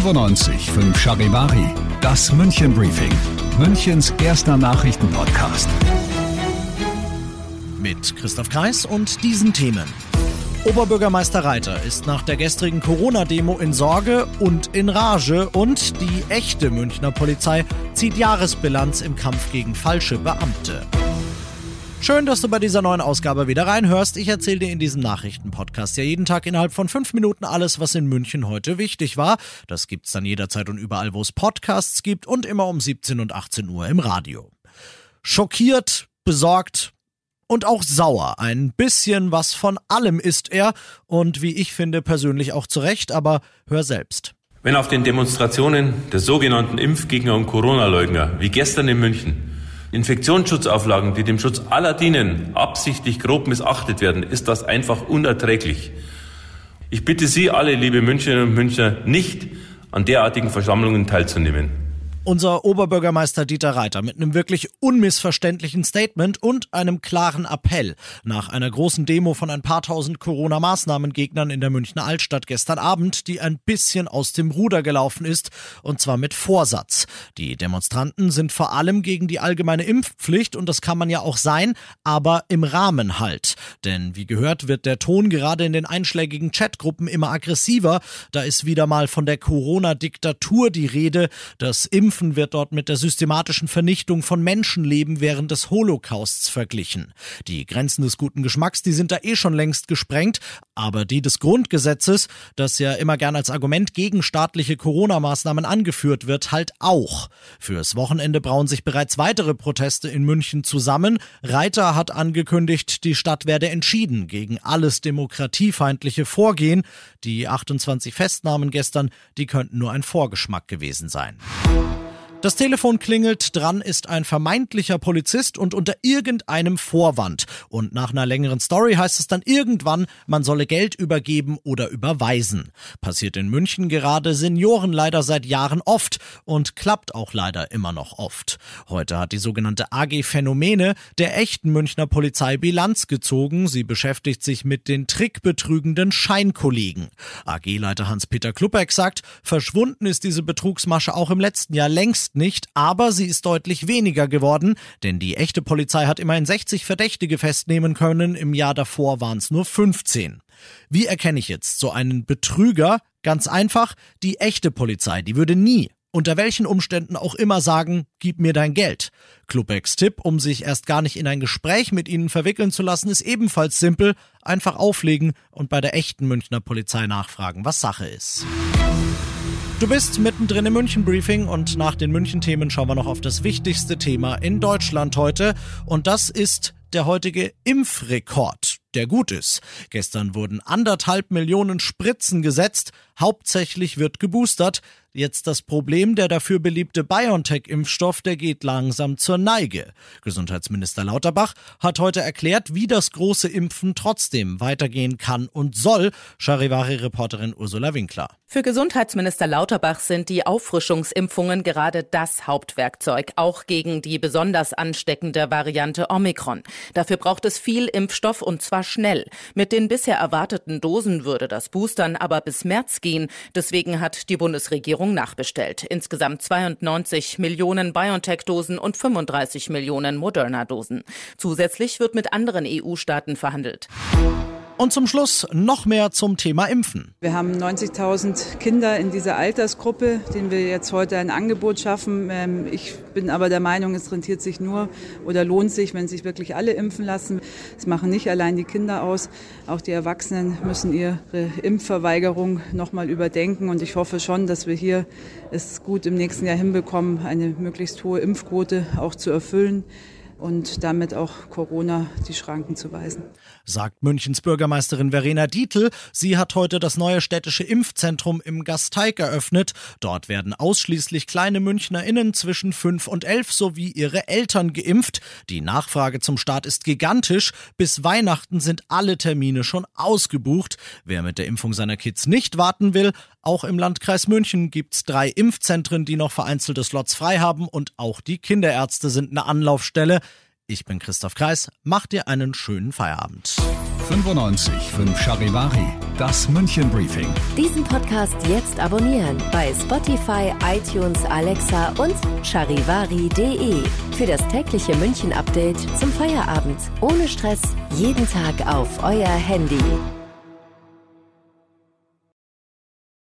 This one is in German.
95 5 Charivari, das München Briefing, Münchens erster Nachrichtenpodcast. Mit Christoph Kreis und diesen Themen. Oberbürgermeister Reiter ist nach der gestrigen Corona-Demo in Sorge und in Rage und die echte Münchner Polizei zieht Jahresbilanz im Kampf gegen falsche Beamte. Schön, dass du bei dieser neuen Ausgabe wieder reinhörst. Ich erzähle dir in diesem Nachrichtenpodcast ja jeden Tag innerhalb von fünf Minuten alles, was in München heute wichtig war. Das gibt's dann jederzeit und überall, wo es Podcasts gibt und immer um 17 und 18 Uhr im Radio. Schockiert, besorgt, und auch sauer. Ein bisschen was von allem ist er und wie ich finde persönlich auch zurecht, aber hör selbst. Wenn auf den Demonstrationen der sogenannten Impfgegner und Corona-Leugner, wie gestern in München, Infektionsschutzauflagen, die dem Schutz aller dienen, absichtlich grob missachtet werden, ist das einfach unerträglich. Ich bitte Sie alle, liebe Münchnerinnen und Münchner, nicht an derartigen Versammlungen teilzunehmen unser Oberbürgermeister Dieter Reiter mit einem wirklich unmissverständlichen Statement und einem klaren Appell nach einer großen Demo von ein paar tausend Corona-Maßnahmengegnern in der Münchner Altstadt gestern Abend, die ein bisschen aus dem Ruder gelaufen ist, und zwar mit Vorsatz. Die Demonstranten sind vor allem gegen die allgemeine Impfpflicht und das kann man ja auch sein, aber im Rahmen halt. Denn wie gehört wird der Ton gerade in den einschlägigen Chatgruppen immer aggressiver. Da ist wieder mal von der Corona-Diktatur die Rede. Das Impf Impfen wird dort mit der systematischen Vernichtung von Menschenleben während des Holocausts verglichen. Die Grenzen des guten Geschmacks, die sind da eh schon längst gesprengt, aber die des Grundgesetzes, das ja immer gern als Argument gegen staatliche Corona-Maßnahmen angeführt wird, halt auch. Fürs Wochenende brauen sich bereits weitere Proteste in München zusammen. Reiter hat angekündigt, die Stadt werde entschieden gegen alles demokratiefeindliche Vorgehen. Die 28 Festnahmen gestern, die könnten nur ein Vorgeschmack gewesen sein. Das Telefon klingelt, dran ist ein vermeintlicher Polizist und unter irgendeinem Vorwand. Und nach einer längeren Story heißt es dann irgendwann, man solle Geld übergeben oder überweisen. Passiert in München gerade Senioren leider seit Jahren oft und klappt auch leider immer noch oft. Heute hat die sogenannte AG Phänomene der echten Münchner Polizei Bilanz gezogen. Sie beschäftigt sich mit den trickbetrügenden Scheinkollegen. AG-Leiter Hans-Peter Kluppeck sagt, verschwunden ist diese Betrugsmasche auch im letzten Jahr längst längst nicht, aber sie ist deutlich weniger geworden, denn die echte Polizei hat immerhin 60 Verdächtige festnehmen können, im Jahr davor waren es nur 15. Wie erkenne ich jetzt so einen Betrüger? Ganz einfach, die echte Polizei, die würde nie unter welchen Umständen auch immer sagen, gib mir dein Geld. Klubecks Tipp, um sich erst gar nicht in ein Gespräch mit ihnen verwickeln zu lassen, ist ebenfalls simpel, einfach auflegen und bei der echten Münchner Polizei nachfragen, was Sache ist. Du bist mittendrin im München-Briefing und nach den München-Themen schauen wir noch auf das wichtigste Thema in Deutschland heute und das ist der heutige Impfrekord, der gut ist. Gestern wurden anderthalb Millionen Spritzen gesetzt, hauptsächlich wird geboostert. Jetzt das Problem, der dafür beliebte BioNTech-Impfstoff, der geht langsam zur Neige. Gesundheitsminister Lauterbach hat heute erklärt, wie das große Impfen trotzdem weitergehen kann und soll. Charivari-Reporterin Ursula Winkler. Für Gesundheitsminister Lauterbach sind die Auffrischungsimpfungen gerade das Hauptwerkzeug, auch gegen die besonders ansteckende Variante Omikron. Dafür braucht es viel Impfstoff und zwar schnell. Mit den bisher erwarteten Dosen würde das Boostern aber bis März gehen. Deswegen hat die Bundesregierung Regierung nachbestellt. Insgesamt 92 Millionen BioNTech-Dosen und 35 Millionen Moderna-Dosen. Zusätzlich wird mit anderen EU-Staaten verhandelt. Und zum Schluss noch mehr zum Thema Impfen. Wir haben 90.000 Kinder in dieser Altersgruppe, denen wir jetzt heute ein Angebot schaffen. Ähm, ich bin aber der Meinung, es rentiert sich nur oder lohnt sich, wenn sich wirklich alle impfen lassen. Es machen nicht allein die Kinder aus, auch die Erwachsenen müssen ihre Impfverweigerung nochmal überdenken. Und ich hoffe schon, dass wir hier es gut im nächsten Jahr hinbekommen, eine möglichst hohe Impfquote auch zu erfüllen und damit auch Corona die Schranken zu weisen. Sagt Münchens Bürgermeisterin Verena Dietl. Sie hat heute das neue städtische Impfzentrum im Gasteig eröffnet. Dort werden ausschließlich kleine MünchnerInnen zwischen 5 und 11 sowie ihre Eltern geimpft. Die Nachfrage zum Start ist gigantisch. Bis Weihnachten sind alle Termine schon ausgebucht. Wer mit der Impfung seiner Kids nicht warten will, auch im Landkreis München gibt's drei Impfzentren, die noch vereinzelte Slots frei haben und auch die Kinderärzte sind eine Anlaufstelle. Ich bin Christoph Kreis, mach dir einen schönen Feierabend. 95 5 Charivari, das München Briefing. Diesen Podcast jetzt abonnieren bei Spotify, iTunes, Alexa und charivari.de. Für das tägliche München Update zum Feierabend. Ohne Stress, jeden Tag auf euer Handy.